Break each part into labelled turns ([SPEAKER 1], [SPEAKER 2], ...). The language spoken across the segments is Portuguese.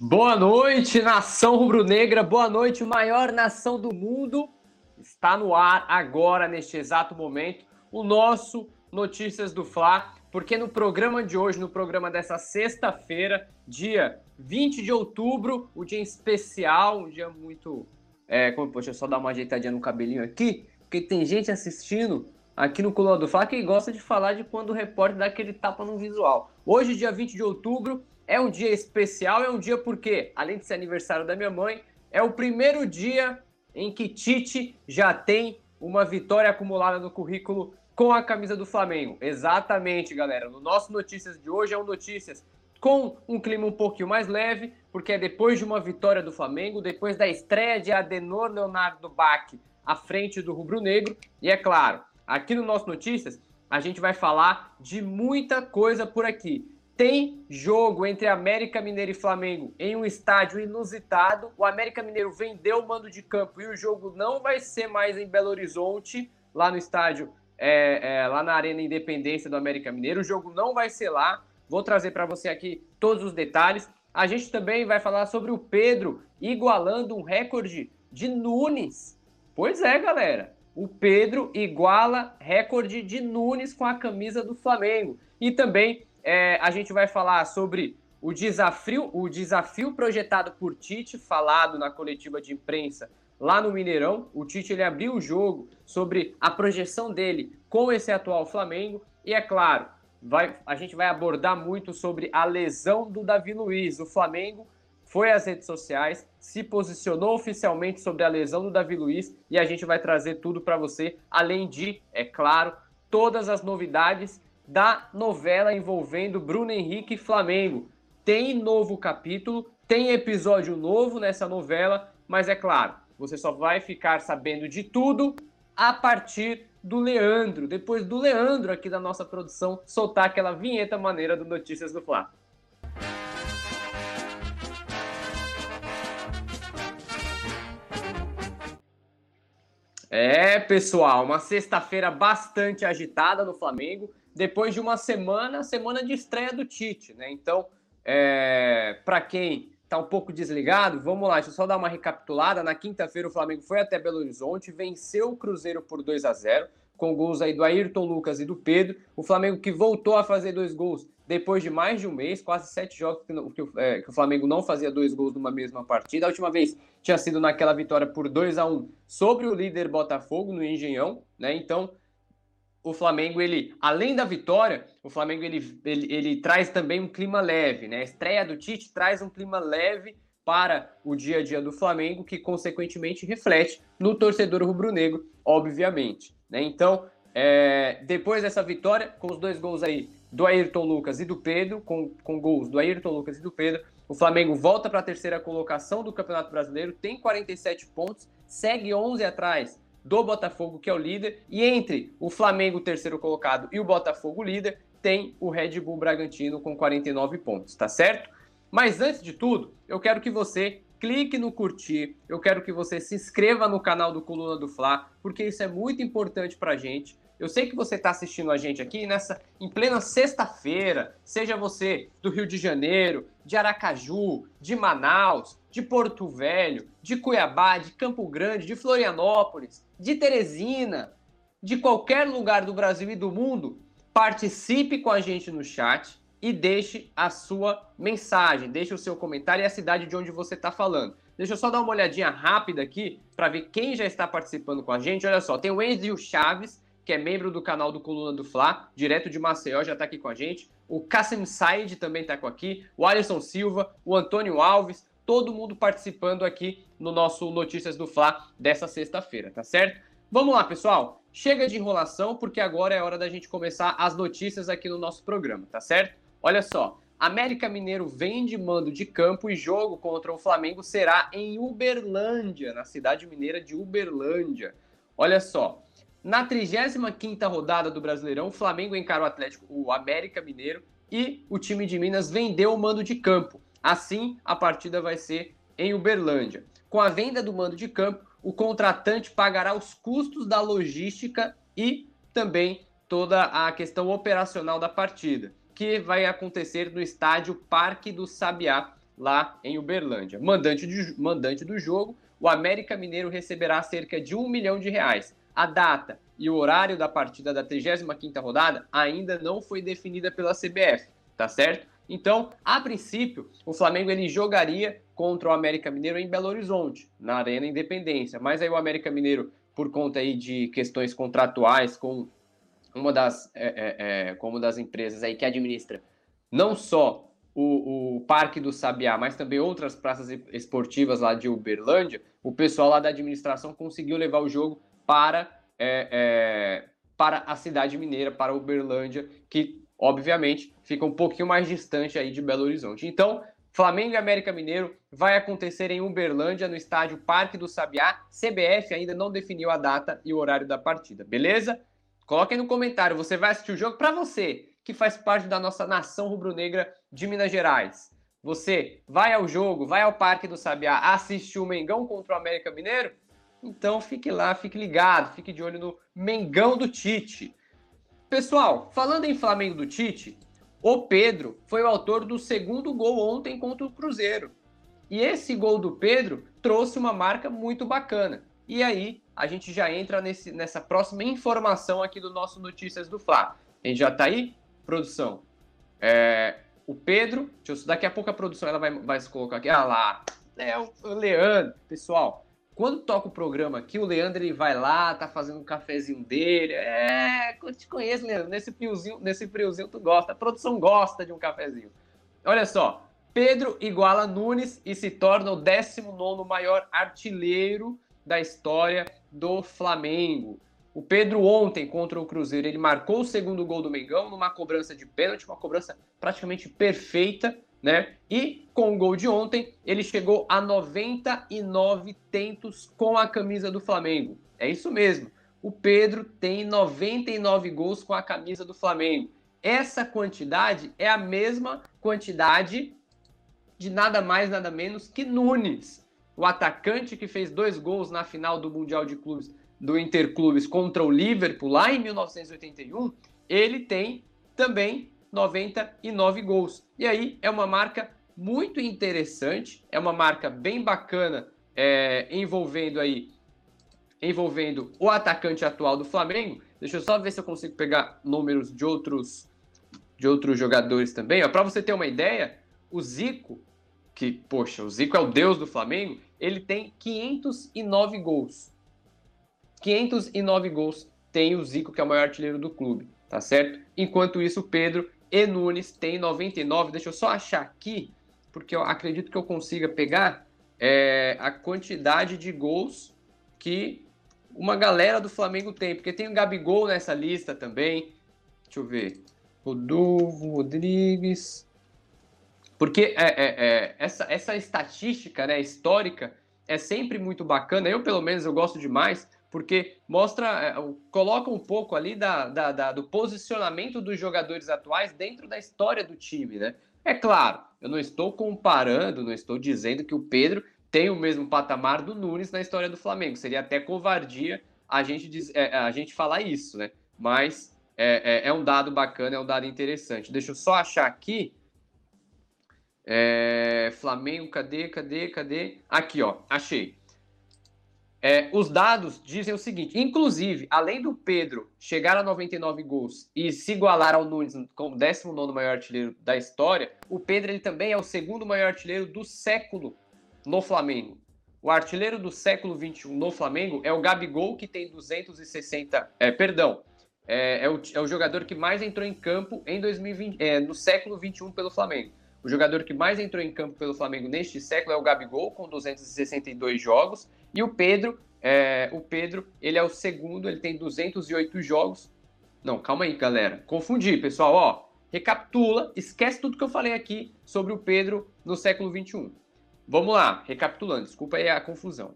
[SPEAKER 1] Boa noite, nação rubro-negra. Boa noite, maior nação do mundo. Está no ar agora, neste exato momento, o nosso Notícias do Fla, porque no programa de hoje, no programa dessa sexta-feira, dia 20 de outubro, o dia especial, um dia muito. É, como, poxa, só dar uma ajeitadinha no cabelinho aqui, porque tem gente assistindo aqui no Coluna do Fla que gosta de falar de quando o repórter dá aquele tapa no visual. Hoje, dia 20 de outubro, é um dia especial, é um dia porque, além de ser aniversário da minha mãe, é o primeiro dia em que Tite já tem uma vitória acumulada no currículo com a camisa do Flamengo. Exatamente, galera. No nosso Notícias de hoje é um Notícias com um clima um pouquinho mais leve, porque é depois de uma vitória do Flamengo, depois da estreia de Adenor Leonardo Bach à frente do Rubro Negro. E é claro, aqui no nosso Notícias, a gente vai falar de muita coisa por aqui. Tem jogo entre América Mineiro e Flamengo em um estádio inusitado. O América Mineiro vendeu o mando de campo e o jogo não vai ser mais em Belo Horizonte, lá no estádio, é, é, lá na Arena Independência do América Mineiro. O jogo não vai ser lá. Vou trazer para você aqui todos os detalhes. A gente também vai falar sobre o Pedro igualando um recorde de Nunes. Pois é, galera. O Pedro iguala recorde de Nunes com a camisa do Flamengo. E também é, a gente vai falar sobre o desafio, o desafio projetado por Tite, falado na coletiva de imprensa lá no Mineirão. O Tite ele abriu o jogo sobre a projeção dele com esse atual Flamengo. E é claro, vai, a gente vai abordar muito sobre a lesão do Davi Luiz. O Flamengo foi às redes sociais, se posicionou oficialmente sobre a lesão do Davi Luiz e a gente vai trazer tudo para você, além de, é claro, todas as novidades da novela envolvendo Bruno Henrique e Flamengo. Tem novo capítulo, tem episódio novo nessa novela, mas é claro, você só vai ficar sabendo de tudo a partir do Leandro, depois do Leandro aqui da nossa produção soltar aquela vinheta maneira do Notícias do Fla. É, pessoal, uma sexta-feira bastante agitada no Flamengo depois de uma semana, semana de estreia do Tite, né? Então, é, para quem está um pouco desligado, vamos lá, deixa eu só dar uma recapitulada. Na quinta-feira, o Flamengo foi até Belo Horizonte, venceu o Cruzeiro por 2 a 0 com gols aí do Ayrton Lucas e do Pedro. O Flamengo que voltou a fazer dois gols depois de mais de um mês, quase sete jogos que, que, é, que, o Flamengo não fazia dois gols numa mesma partida. A última vez tinha sido naquela vitória por 2 a 1 sobre o líder Botafogo no Engenhão, né? Então o Flamengo, ele, além da vitória, o Flamengo ele, ele, ele traz também um clima leve, né? A estreia do Tite traz um clima leve para o dia a dia do Flamengo, que consequentemente reflete no torcedor rubro-negro, obviamente. Né? Então, é, depois dessa vitória, com os dois gols aí do Ayrton Lucas e do Pedro, com, com gols do Ayrton Lucas e do Pedro, o Flamengo volta para a terceira colocação do Campeonato Brasileiro, tem 47 pontos, segue 11 atrás do Botafogo, que é o líder, e entre o Flamengo, terceiro colocado, e o Botafogo, líder, tem o Red Bull Bragantino com 49 pontos, tá certo? Mas antes de tudo, eu quero que você clique no curtir, eu quero que você se inscreva no canal do Coluna do Fla, porque isso é muito importante pra gente. Eu sei que você está assistindo a gente aqui nessa em plena sexta-feira, seja você do Rio de Janeiro, de Aracaju, de Manaus, de Porto Velho, de Cuiabá, de Campo Grande, de Florianópolis, de Teresina, de qualquer lugar do Brasil e do mundo, participe com a gente no chat e deixe a sua mensagem, deixe o seu comentário e a cidade de onde você está falando. Deixa eu só dar uma olhadinha rápida aqui para ver quem já está participando com a gente. Olha só, tem o Enzio Chaves, que é membro do canal do Coluna do Fla, direto de Maceió, já está aqui com a gente. O Kassim Said também está aqui. O Alisson Silva, o Antônio Alves, todo mundo participando aqui no nosso Notícias do Fla dessa sexta-feira, tá certo? Vamos lá, pessoal. Chega de enrolação, porque agora é hora da gente começar as notícias aqui no nosso programa, tá certo? Olha só, América Mineiro vem de mando de campo e jogo contra o Flamengo será em Uberlândia, na cidade mineira de Uberlândia. Olha só, na 35ª rodada do Brasileirão, o Flamengo encara o Atlético, o América Mineiro e o time de Minas vendeu o mando de campo. Assim, a partida vai ser em Uberlândia. Com a venda do mando de campo, o contratante pagará os custos da logística e também toda a questão operacional da partida, que vai acontecer no estádio Parque do Sabiá, lá em Uberlândia. Mandante, de, mandante do jogo, o América Mineiro receberá cerca de um milhão de reais. A data e o horário da partida da 35ª rodada ainda não foi definida pela CBF, tá certo? Então, a princípio, o Flamengo ele jogaria contra o América Mineiro em Belo Horizonte, na Arena Independência. Mas aí o América Mineiro, por conta aí de questões contratuais com uma das, é, é, é, como das empresas aí que administra não só o, o, Parque do Sabiá, mas também outras praças esportivas lá de Uberlândia, o pessoal lá da administração conseguiu levar o jogo para, é, é, para a cidade mineira, para Uberlândia, que obviamente fica um pouquinho mais distante aí de Belo Horizonte. Então, Flamengo e América Mineiro vai acontecer em Uberlândia, no estádio Parque do Sabiá. CBF ainda não definiu a data e o horário da partida, beleza? Coloque aí no comentário, você vai assistir o jogo para você que faz parte da nossa nação rubro-negra de Minas Gerais. Você vai ao jogo, vai ao Parque do Sabiá, assistir o Mengão contra o América Mineiro? Então fique lá, fique ligado, fique de olho no Mengão do Tite. Pessoal, falando em Flamengo do Tite, o Pedro foi o autor do segundo gol ontem contra o Cruzeiro. E esse gol do Pedro trouxe uma marca muito bacana. E aí a gente já entra nesse, nessa próxima informação aqui do nosso Notícias do Fla. A gente já tá aí? produção. É, o Pedro, eu, daqui a pouco a produção ela vai, vai se colocar aqui. Ah lá, é o, Leandro. Pessoal, quando toca o programa aqui, o Leandro ele vai lá, tá fazendo um cafezinho dele. É, eu te conheço, Leandro. Nesse friozinho, nesse friozinho tu gosta. A produção gosta de um cafezinho. Olha só, Pedro iguala Nunes e se torna o 19 maior artilheiro da história do Flamengo. O Pedro ontem contra o Cruzeiro, ele marcou o segundo gol do Mengão numa cobrança de pênalti, uma cobrança praticamente perfeita, né? E com o gol de ontem, ele chegou a 99 tentos com a camisa do Flamengo. É isso mesmo. O Pedro tem 99 gols com a camisa do Flamengo. Essa quantidade é a mesma quantidade de nada mais, nada menos que Nunes, o atacante que fez dois gols na final do Mundial de Clubes do Interclubes contra o Liverpool lá em 1981, ele tem também 99 gols. E aí é uma marca muito interessante, é uma marca bem bacana, é, envolvendo aí envolvendo o atacante atual do Flamengo. Deixa eu só ver se eu consigo pegar números de outros de outros jogadores também. Para você ter uma ideia, o Zico, que poxa, o Zico é o deus do Flamengo, ele tem 509 gols. 509 gols tem o Zico, que é o maior artilheiro do clube, tá certo? Enquanto isso, o Pedro e Nunes tem 99. Deixa eu só achar aqui, porque eu acredito que eu consiga pegar é, a quantidade de gols que uma galera do Flamengo tem, porque tem o Gabigol nessa lista também. Deixa eu ver. Rodolfo Rodrigues. Porque é, é, é, essa, essa estatística né, histórica é sempre muito bacana. Eu, pelo menos, eu gosto demais porque mostra, é, coloca um pouco ali da, da, da, do posicionamento dos jogadores atuais dentro da história do time, né? É claro, eu não estou comparando, não estou dizendo que o Pedro tem o mesmo patamar do Nunes na história do Flamengo. Seria até covardia a gente, diz, é, a gente falar isso, né? Mas é, é, é, um dado bacana, é um dado interessante. Deixa eu só achar aqui. É, Flamengo, cadê, cadê, cadê? Aqui, ó, achei. É, os dados dizem o seguinte: inclusive, além do Pedro chegar a 99 gols e se igualar ao Nunes como 19 maior artilheiro da história, o Pedro ele também é o segundo maior artilheiro do século no Flamengo. O artilheiro do século 21 no Flamengo é o Gabigol, que tem 260. É, perdão, é, é, o, é, o, jogador que mais entrou em campo em 2020, é, no século 21 pelo Flamengo. O jogador que mais entrou em campo pelo Flamengo neste século é o Gabigol, com 262 jogos. E o Pedro, é, o Pedro, ele é o segundo, ele tem 208 jogos. Não, calma aí, galera. Confundi, pessoal. Ó, recapitula, esquece tudo que eu falei aqui sobre o Pedro no século 21. Vamos lá, recapitulando, desculpa aí a confusão.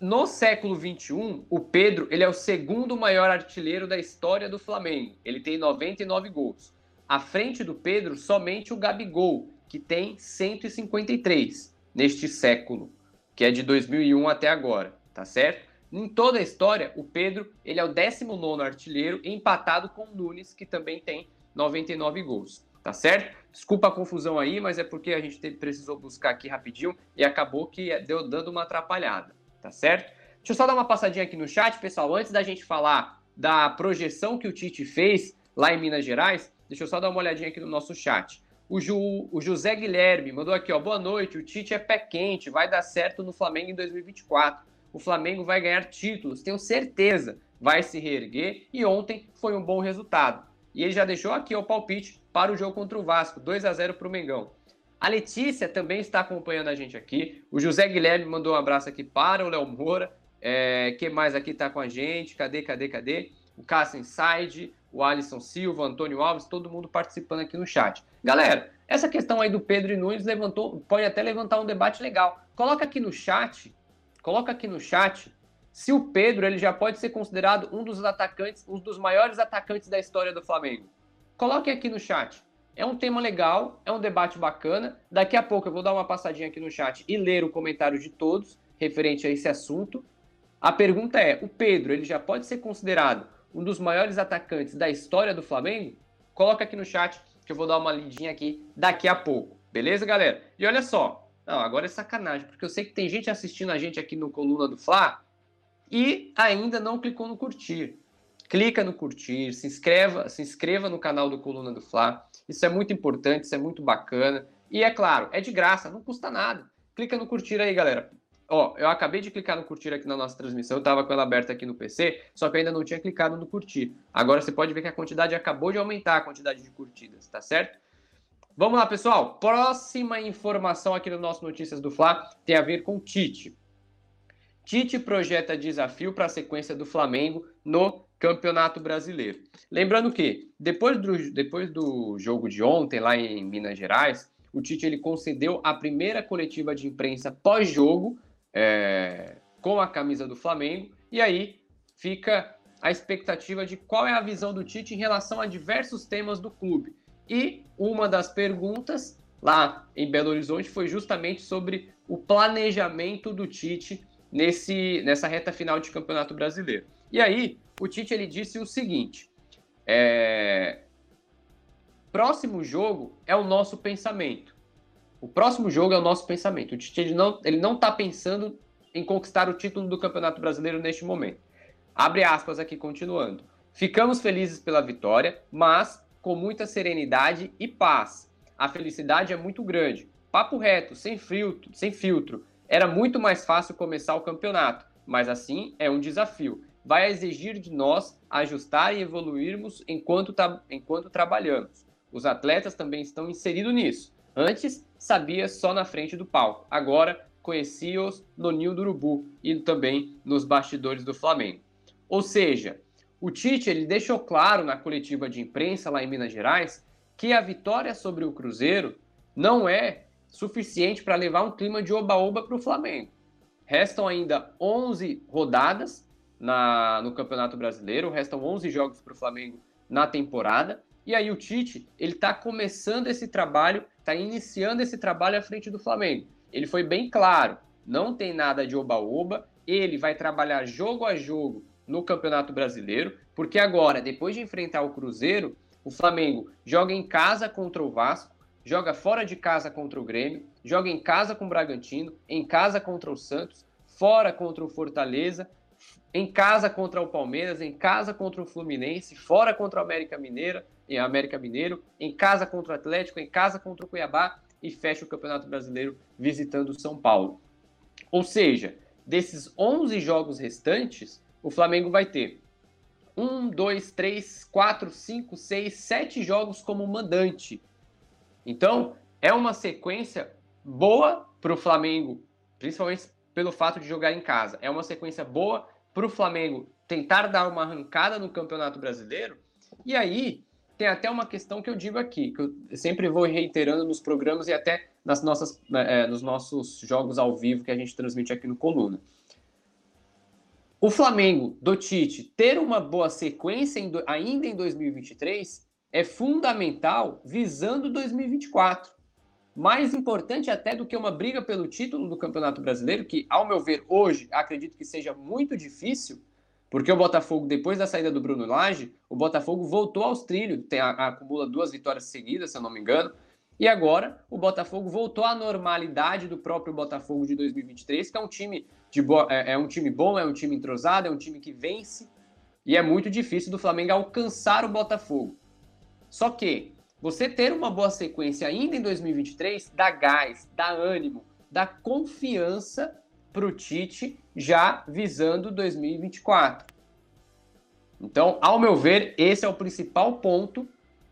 [SPEAKER 1] No século 21, o Pedro ele é o segundo maior artilheiro da história do Flamengo. Ele tem 99 gols. À frente do Pedro, somente o Gabigol, que tem 153 neste século, que é de 2001 até agora, tá certo? Em toda a história, o Pedro ele é o 19 artilheiro, empatado com o Nunes, que também tem 99 gols. tá certo? Desculpa a confusão aí, mas é porque a gente precisou buscar aqui rapidinho e acabou que deu dando uma atrapalhada, tá certo? Deixa eu só dar uma passadinha aqui no chat, pessoal, antes da gente falar da projeção que o Tite fez lá em Minas Gerais, deixa eu só dar uma olhadinha aqui no nosso chat. O, Ju, o José Guilherme mandou aqui, ó, boa noite, o Tite é pé quente, vai dar certo no Flamengo em 2024. O Flamengo vai ganhar títulos, tenho certeza, vai se reerguer e ontem foi um bom resultado. E ele já deixou aqui o palpite para o jogo contra o Vasco, 2 a 0 para o Mengão. A Letícia também está acompanhando a gente aqui. O José Guilherme mandou um abraço aqui para o Léo Moura. É, quem mais aqui está com a gente? Cadê, cadê, cadê? O Cássio Inside, o Alisson Silva, Antônio Alves, todo mundo participando aqui no chat. Galera, essa questão aí do Pedro e Nunes levantou, pode até levantar um debate legal. Coloca aqui no chat, coloca aqui no chat se o Pedro ele já pode ser considerado um dos atacantes, um dos maiores atacantes da história do Flamengo. Coloque aqui no chat. É um tema legal, é um debate bacana. Daqui a pouco eu vou dar uma passadinha aqui no chat e ler o comentário de todos referente a esse assunto. A pergunta é: o Pedro ele já pode ser considerado um dos maiores atacantes da história do Flamengo? Coloca aqui no chat que eu vou dar uma lidinha aqui daqui a pouco. Beleza, galera? E olha só. Não, agora é sacanagem, porque eu sei que tem gente assistindo a gente aqui no Coluna do Fla e ainda não clicou no curtir. Clica no curtir, se inscreva, se inscreva no canal do Coluna do Fla. Isso é muito importante, isso é muito bacana. E é claro, é de graça, não custa nada. Clica no curtir aí, galera. Ó, eu acabei de clicar no curtir aqui na nossa transmissão, eu estava com ela aberta aqui no PC, só que eu ainda não tinha clicado no curtir. Agora você pode ver que a quantidade acabou de aumentar, a quantidade de curtidas, tá certo? Vamos lá, pessoal. Próxima informação aqui no nosso Notícias do Fla tem a ver com Tite. Tite projeta desafio para a sequência do Flamengo no Campeonato Brasileiro. Lembrando que depois do, depois do jogo de ontem lá em Minas Gerais, o Tite ele concedeu a primeira coletiva de imprensa pós-jogo é, com a camisa do Flamengo. E aí fica a expectativa de qual é a visão do Tite em relação a diversos temas do clube. E uma das perguntas lá em Belo Horizonte foi justamente sobre o planejamento do Tite nesse, nessa reta final de Campeonato Brasileiro. E aí o Tite ele disse o seguinte: é, próximo jogo é o nosso pensamento. O próximo jogo é o nosso pensamento. O Tite ele não ele não está pensando em conquistar o título do Campeonato Brasileiro neste momento. Abre aspas aqui continuando. Ficamos felizes pela vitória, mas com muita serenidade e paz. A felicidade é muito grande. Papo reto, sem filtro, sem filtro. Era muito mais fácil começar o campeonato, mas assim é um desafio. Vai exigir de nós ajustar e evoluirmos enquanto, enquanto trabalhamos. Os atletas também estão inseridos nisso. Antes, sabia só na frente do palco. Agora, conhecia-os no ninho do urubu e também nos bastidores do Flamengo. Ou seja, o Tite ele deixou claro na coletiva de imprensa lá em Minas Gerais que a vitória sobre o Cruzeiro não é suficiente para levar um clima de oba-oba para o Flamengo. Restam ainda 11 rodadas na, no Campeonato Brasileiro, restam 11 jogos para o Flamengo na temporada. E aí o Tite, ele está começando esse trabalho, está iniciando esse trabalho à frente do Flamengo. Ele foi bem claro, não tem nada de oba-oba, ele vai trabalhar jogo a jogo no Campeonato Brasileiro, porque agora, depois de enfrentar o Cruzeiro, o Flamengo joga em casa contra o Vasco, joga fora de casa contra o Grêmio, joga em casa com o Bragantino, em casa contra o Santos, fora contra o Fortaleza, em casa contra o Palmeiras, em casa contra o Fluminense, fora contra o América Mineira, em América Mineiro, em casa contra o Atlético, em casa contra o Cuiabá e fecha o Campeonato Brasileiro visitando o São Paulo. Ou seja, desses 11 jogos restantes, o Flamengo vai ter um, dois, três, quatro, cinco, seis, sete jogos como mandante. Então, é uma sequência boa para o Flamengo, principalmente pelo fato de jogar em casa. É uma sequência boa para o Flamengo tentar dar uma arrancada no Campeonato Brasileiro. E aí tem até uma questão que eu digo aqui, que eu sempre vou reiterando nos programas e até nas nossas, é, nos nossos jogos ao vivo que a gente transmite aqui no Coluna. O Flamengo do Tite ter uma boa sequência em, ainda em 2023 é fundamental visando 2024 mais importante até do que uma briga pelo título do Campeonato Brasileiro, que, ao meu ver, hoje acredito que seja muito difícil, Porque o Botafogo, depois da saída do Bruno Lage, o Botafogo voltou aos trilhos, tem, acumula duas vitórias seguidas, se eu não me engano. E agora o Botafogo voltou à normalidade do próprio Botafogo de 2023, que é um time de é, é um time bom, é um time entrosado, é um time que vence. E é muito difícil do Flamengo alcançar o Botafogo. Só que você ter uma boa sequência ainda em 2023 dá gás, dá ânimo, dá confiança para o Tite já visando 2024. Então, ao meu ver, esse é o principal ponto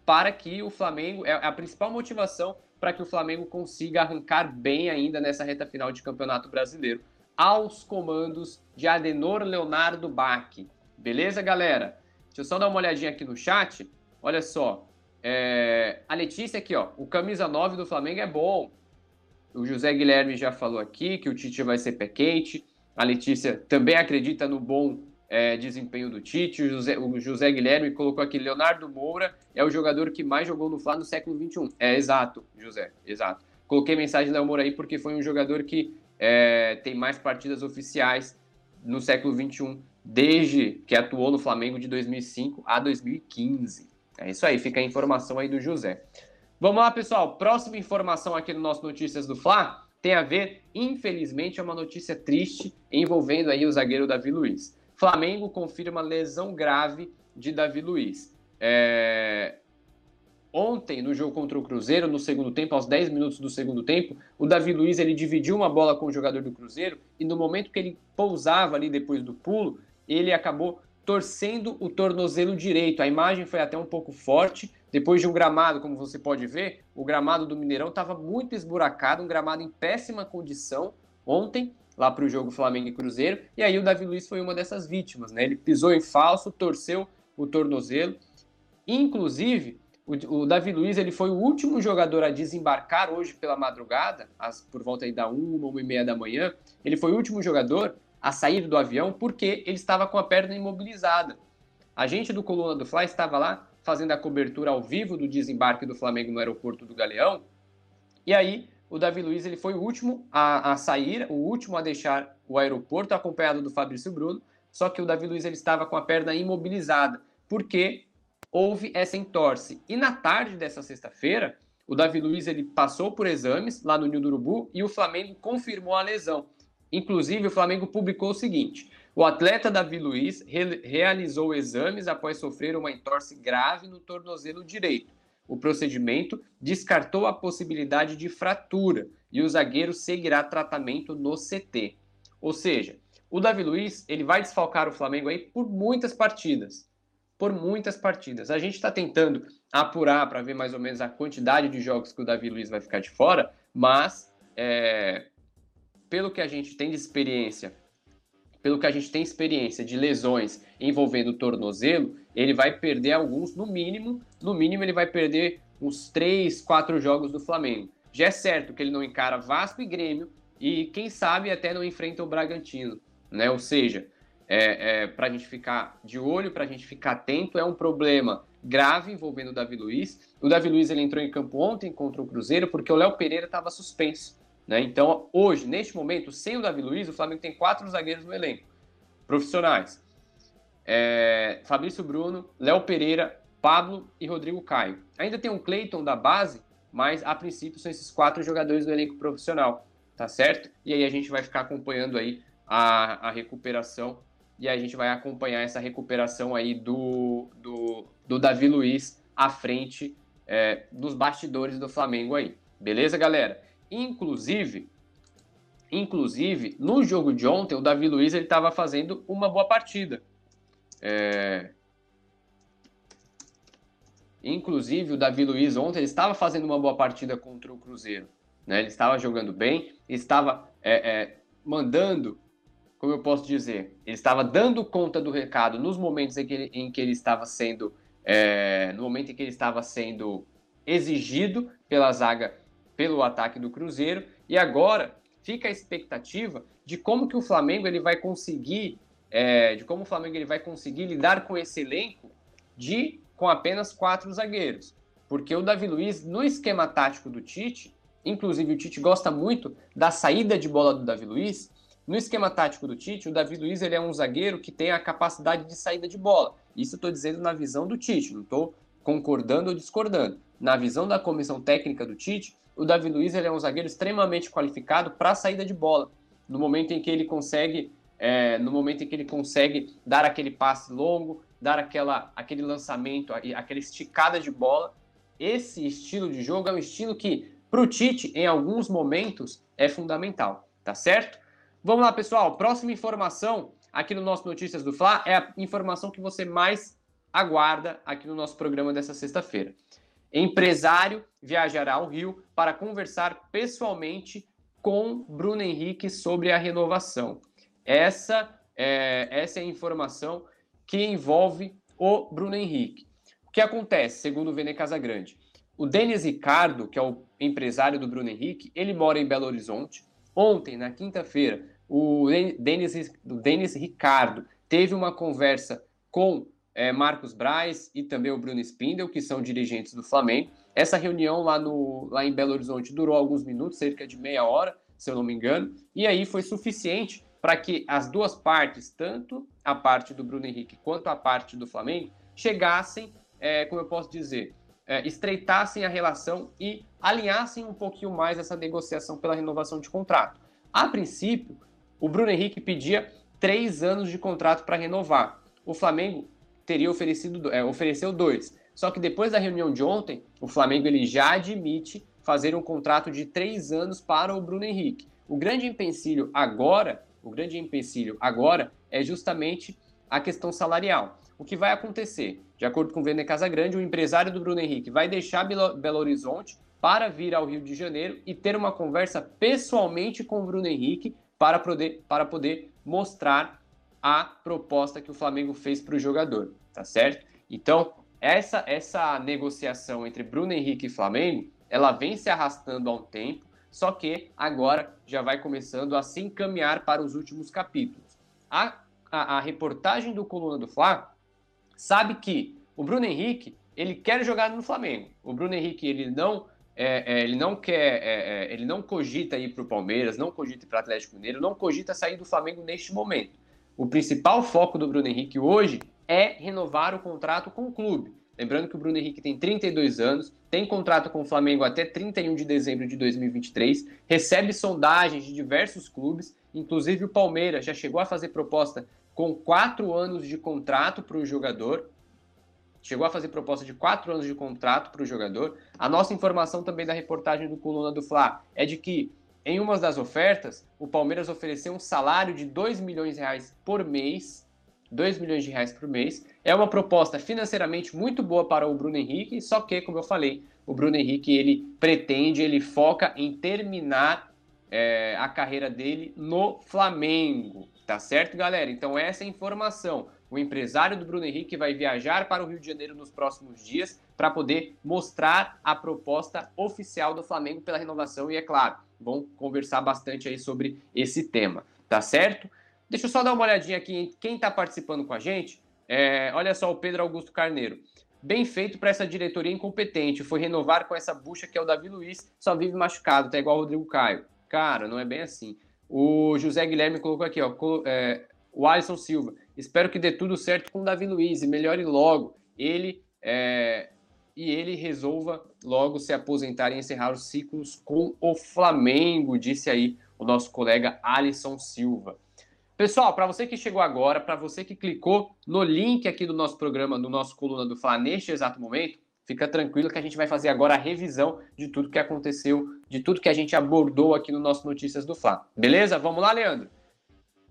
[SPEAKER 1] para que o Flamengo, é a principal motivação para que o Flamengo consiga arrancar bem ainda nessa reta final de Campeonato Brasileiro, aos comandos de Adenor Leonardo Bach. Beleza, galera? Deixa eu só dar uma olhadinha aqui no chat. Olha só, é... a Letícia aqui, ó, o camisa 9 do Flamengo é bom. O José Guilherme já falou aqui que o Tite vai ser pé quente. A Letícia também acredita no bom é, desempenho do Tite. O José, o José, Guilherme colocou aqui: Leonardo Moura é o jogador que mais jogou no Fla no século XXI. É exato, José, exato. Coloquei mensagem Léo Moura aí porque foi um jogador que é, tem mais partidas oficiais no século XXI, desde que atuou no Flamengo de 2005 a 2015. É isso aí, fica a informação aí do José. Vamos lá, pessoal. Próxima informação aqui no nosso Notícias do Fla tem a ver, infelizmente, é uma notícia triste envolvendo aí o zagueiro Davi Luiz. Flamengo confirma lesão grave de Davi Luiz. É... Ontem, no jogo contra o Cruzeiro, no segundo tempo, aos 10 minutos do segundo tempo, o Davi Luiz ele dividiu uma bola com o jogador do Cruzeiro e no momento que ele pousava ali depois do pulo, ele acabou torcendo o tornozelo direito. A imagem foi até um pouco forte, depois de um gramado, como você pode ver, o gramado do Mineirão estava muito esburacado, um gramado em péssima condição ontem, lá para o jogo Flamengo e Cruzeiro, e aí o Davi Luiz foi uma dessas vítimas, né? Ele pisou em falso, torceu o tornozelo. Inclusive, o, o Davi Luiz ele foi o último jogador a desembarcar hoje pela madrugada, por volta aí da uma, uma e meia da manhã. Ele foi o último jogador a sair do avião porque ele estava com a perna imobilizada. A gente do Coluna do Fly estava lá fazendo a cobertura ao vivo do desembarque do Flamengo no aeroporto do Galeão. E aí, o Davi Luiz ele foi o último a, a sair, o último a deixar o aeroporto, acompanhado do Fabrício Bruno. Só que o Davi Luiz ele estava com a perna imobilizada, porque houve essa entorse. E na tarde dessa sexta-feira, o Davi Luiz ele passou por exames lá no Nil do Urubu e o Flamengo confirmou a lesão. Inclusive, o Flamengo publicou o seguinte: o atleta Davi Luiz re realizou exames após sofrer uma entorse grave no tornozelo direito. O procedimento descartou a possibilidade de fratura e o zagueiro seguirá tratamento no CT. Ou seja, o Davi Luiz ele vai desfalcar o Flamengo aí por muitas partidas. Por muitas partidas. A gente está tentando apurar para ver mais ou menos a quantidade de jogos que o Davi Luiz vai ficar de fora, mas é, pelo que a gente tem de experiência pelo que a gente tem experiência de lesões envolvendo o tornozelo, ele vai perder alguns, no mínimo, no mínimo ele vai perder uns 3, 4 jogos do Flamengo. Já é certo que ele não encara Vasco e Grêmio e quem sabe até não enfrenta o Bragantino, né? Ou seja, é, é para a gente ficar de olho, para a gente ficar atento, é um problema grave envolvendo o Davi Luiz. O Davi Luiz ele entrou em campo ontem contra o Cruzeiro porque o Léo Pereira estava suspenso. Né? Então, hoje, neste momento, sem o Davi Luiz, o Flamengo tem quatro zagueiros no elenco, profissionais. É, Fabrício Bruno, Léo Pereira, Pablo e Rodrigo Caio. Ainda tem um Cleiton da base, mas a princípio são esses quatro jogadores do elenco profissional, tá certo? E aí a gente vai ficar acompanhando aí a, a recuperação e a gente vai acompanhar essa recuperação aí do, do, do Davi Luiz à frente é, dos bastidores do Flamengo aí. Beleza, galera? Inclusive, inclusive, no jogo de ontem, o Davi Luiz ele estava fazendo uma boa partida. É... Inclusive, o Davi Luiz ontem ele estava fazendo uma boa partida contra o Cruzeiro. Né? Ele estava jogando bem, estava é, é, mandando, como eu posso dizer, ele estava dando conta do recado nos momentos em que ele, em que ele estava sendo, é, no momento em que ele estava sendo exigido pela zaga pelo ataque do Cruzeiro e agora fica a expectativa de como que o Flamengo ele vai conseguir é, de como o Flamengo ele vai conseguir lidar com esse elenco de com apenas quatro zagueiros porque o Davi Luiz no esquema tático do Tite inclusive o Tite gosta muito da saída de bola do Davi Luiz No esquema tático do Tite, o Davi Luiz ele é um zagueiro que tem a capacidade de saída de bola. Isso eu estou dizendo na visão do Tite, não estou concordando ou discordando. Na visão da comissão técnica do Tite, o Davi Luiz ele é um zagueiro extremamente qualificado para a saída de bola. No momento em que ele consegue, é, no momento em que ele consegue dar aquele passe longo, dar aquela, aquele lançamento, aquela esticada de bola. Esse estilo de jogo é um estilo que, para o Tite, em alguns momentos, é fundamental, tá certo? Vamos lá, pessoal. Próxima informação aqui no nosso Notícias do Fla é a informação que você mais aguarda aqui no nosso programa dessa sexta-feira. Empresário viajará ao Rio para conversar pessoalmente com Bruno Henrique sobre a renovação. Essa é, essa é a informação que envolve o Bruno Henrique. O que acontece, segundo o Vene Casagrande? O Denis Ricardo, que é o empresário do Bruno Henrique, ele mora em Belo Horizonte. Ontem, na quinta-feira, o Denis, o Denis Ricardo teve uma conversa com é, Marcos Braz e também o Bruno Spindel, que são dirigentes do Flamengo. Essa reunião lá, no, lá em Belo Horizonte durou alguns minutos, cerca de meia hora, se eu não me engano, e aí foi suficiente para que as duas partes, tanto a parte do Bruno Henrique quanto a parte do Flamengo, chegassem, é, como eu posso dizer, é, estreitassem a relação e alinhassem um pouquinho mais essa negociação pela renovação de contrato. A princípio, o Bruno Henrique pedia três anos de contrato para renovar. O Flamengo teria oferecido, é, ofereceu dois. Só que depois da reunião de ontem, o Flamengo ele já admite fazer um contrato de três anos para o Bruno Henrique. O grande empecilho agora, o grande empecilho agora é justamente a questão salarial. O que vai acontecer? De acordo com o Vene Casagrande, o empresário do Bruno Henrique vai deixar Belo Horizonte para vir ao Rio de Janeiro e ter uma conversa pessoalmente com o Bruno Henrique para poder, para poder mostrar a proposta que o Flamengo fez para o jogador, tá certo? Então, essa, essa negociação entre Bruno Henrique e Flamengo, ela vem se arrastando há um tempo, só que agora já vai começando a se encaminhar para os últimos capítulos. A, a, a reportagem do Coluna do Fla sabe que o Bruno Henrique, ele quer jogar no Flamengo. O Bruno Henrique, ele não é, é, ele não quer, é, é ele não cogita ir para o Palmeiras, não cogita ir para o Atlético Mineiro, não cogita sair do Flamengo neste momento. O principal foco do Bruno Henrique hoje é renovar o contrato com o clube. Lembrando que o Bruno Henrique tem 32 anos, tem contrato com o Flamengo até 31 de dezembro de 2023, recebe sondagens de diversos clubes, inclusive o Palmeiras já chegou a fazer proposta com quatro anos de contrato para o jogador. Chegou a fazer proposta de quatro anos de contrato para o jogador. A nossa informação também da reportagem do Coluna do Fla é de que em uma das ofertas, o Palmeiras ofereceu um salário de 2 milhões de reais por mês. 2 milhões de reais por mês. É uma proposta financeiramente muito boa para o Bruno Henrique, só que, como eu falei, o Bruno Henrique ele pretende, ele foca em terminar é, a carreira dele no Flamengo. Tá certo, galera? Então, essa é a informação. O empresário do Bruno Henrique vai viajar para o Rio de Janeiro nos próximos dias para poder mostrar a proposta oficial do Flamengo pela renovação e, é claro, vão conversar bastante aí sobre esse tema, tá certo? Deixa eu só dar uma olhadinha aqui em quem está participando com a gente. É, olha só o Pedro Augusto Carneiro. Bem feito para essa diretoria incompetente. Foi renovar com essa bucha que é o Davi Luiz, só vive machucado, tá igual o Rodrigo Caio. Cara, não é bem assim. O José Guilherme colocou aqui, ó, é, o Alisson Silva. Espero que dê tudo certo com o Davi Luiz e melhore logo. Ele é, e ele resolva logo se aposentar e encerrar os ciclos com o Flamengo, disse aí o nosso colega Alisson Silva. Pessoal, para você que chegou agora, para você que clicou no link aqui do nosso programa, do nosso coluna do Fla neste exato momento, fica tranquilo que a gente vai fazer agora a revisão de tudo que aconteceu, de tudo que a gente abordou aqui no nosso Notícias do Fla. Beleza? Vamos lá, Leandro?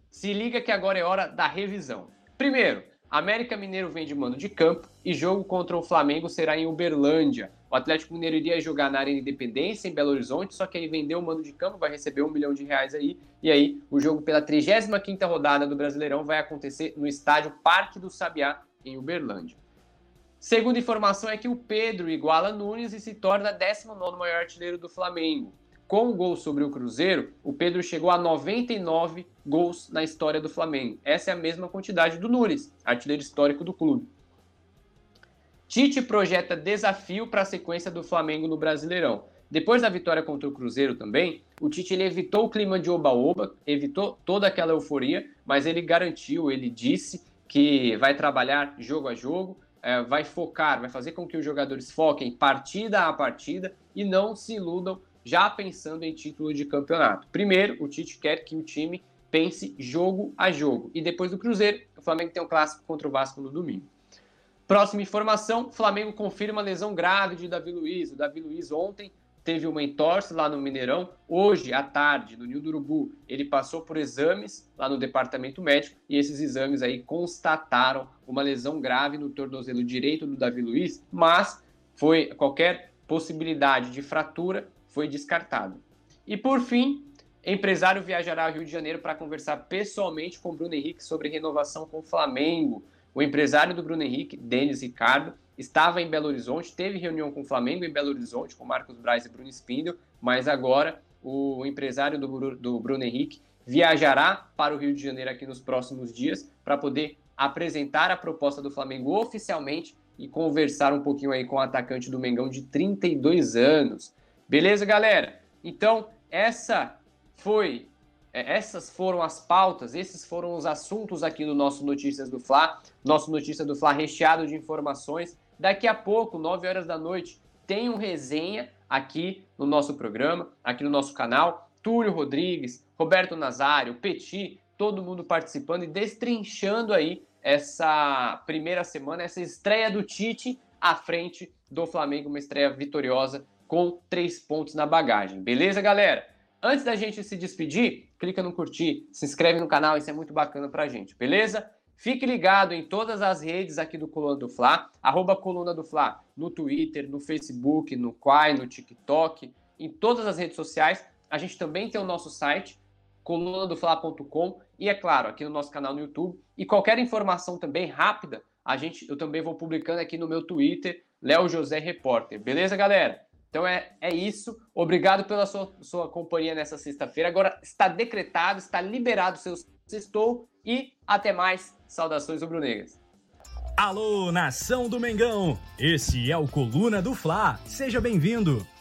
[SPEAKER 1] Se liga que agora é hora da revisão. Primeiro, América Mineiro vem de mando de campo e jogo contra o Flamengo será em Uberlândia. O Atlético Mineiro iria jogar na Arena Independência, em Belo Horizonte, só que aí vendeu o mando de campo, vai receber um milhão de reais aí. E aí, o jogo pela 35ª rodada do Brasileirão vai acontecer no estádio Parque do Sabiá, em Uberlândia. Segunda informação é que o Pedro iguala Nunes e se torna 19º maior artilheiro do Flamengo. Com o gol sobre o Cruzeiro, o Pedro chegou a 99 gols na história do Flamengo. Essa é a mesma quantidade do Nunes, artilheiro histórico do clube. Tite projeta desafio para a sequência do Flamengo no Brasileirão. Depois da vitória contra o Cruzeiro também, o Tite evitou o clima de oba-oba, evitou toda aquela euforia, mas ele garantiu, ele disse que vai trabalhar jogo a jogo, é, vai focar, vai fazer com que os jogadores foquem partida a partida e não se iludam já pensando em título de campeonato. Primeiro, o Tite quer que o time pense jogo a jogo. E depois do Cruzeiro, o Flamengo tem um clássico contra o Vasco no domingo. Próxima informação: Flamengo confirma lesão grave de Davi Luiz. O Davi Luiz ontem teve uma entorse lá no Mineirão. Hoje, à tarde, no Nil do Urubu, ele passou por exames lá no departamento médico e esses exames aí constataram uma lesão grave no tornozelo direito do Davi Luiz, mas foi qualquer possibilidade de fratura foi descartada. E por fim, empresário viajará ao Rio de Janeiro para conversar pessoalmente com Bruno Henrique sobre renovação com o Flamengo. O empresário do Bruno Henrique, Denis Ricardo, estava em Belo Horizonte, teve reunião com o Flamengo em Belo Horizonte, com Marcos Braz e Bruno Spindel, mas agora o empresário do, do Bruno Henrique viajará para o Rio de Janeiro aqui nos próximos dias para poder apresentar a proposta do Flamengo oficialmente e conversar um pouquinho aí com o atacante do Mengão de 32 anos. Beleza, galera? Então, essa foi é, essas foram as pautas, esses foram os assuntos aqui no nosso Notícias do Fla, nosso Notícias do Fla recheado de informações. Daqui a pouco, 9 horas da noite, tem um resenha aqui no nosso programa, aqui no nosso canal. Túlio Rodrigues, Roberto Nazário, Petit, todo mundo participando e destrinchando aí essa primeira semana, essa estreia do Tite à frente do Flamengo, uma estreia vitoriosa com três pontos na bagagem. Beleza, galera? Antes da gente se despedir, clica no curtir, se inscreve no canal, isso é muito bacana pra gente, beleza? Fique ligado em todas as redes aqui do Coluna do Fla, arroba Coluna do Fla, no Twitter, no Facebook, no Quai, no TikTok, em todas as redes sociais. A gente também tem o nosso site, colunadofla.com, e é claro, aqui no nosso canal no YouTube. E qualquer informação também rápida, a gente, eu também vou publicando aqui no meu Twitter, Léo José Repórter. Beleza, galera? Então é, é isso. Obrigado pela sua, sua companhia nessa sexta-feira. Agora está decretado, está liberado o seu sextou e até mais. Saudações rubro-negras.
[SPEAKER 2] Alô, nação do Mengão! Esse é o Coluna do Fla. Seja bem-vindo.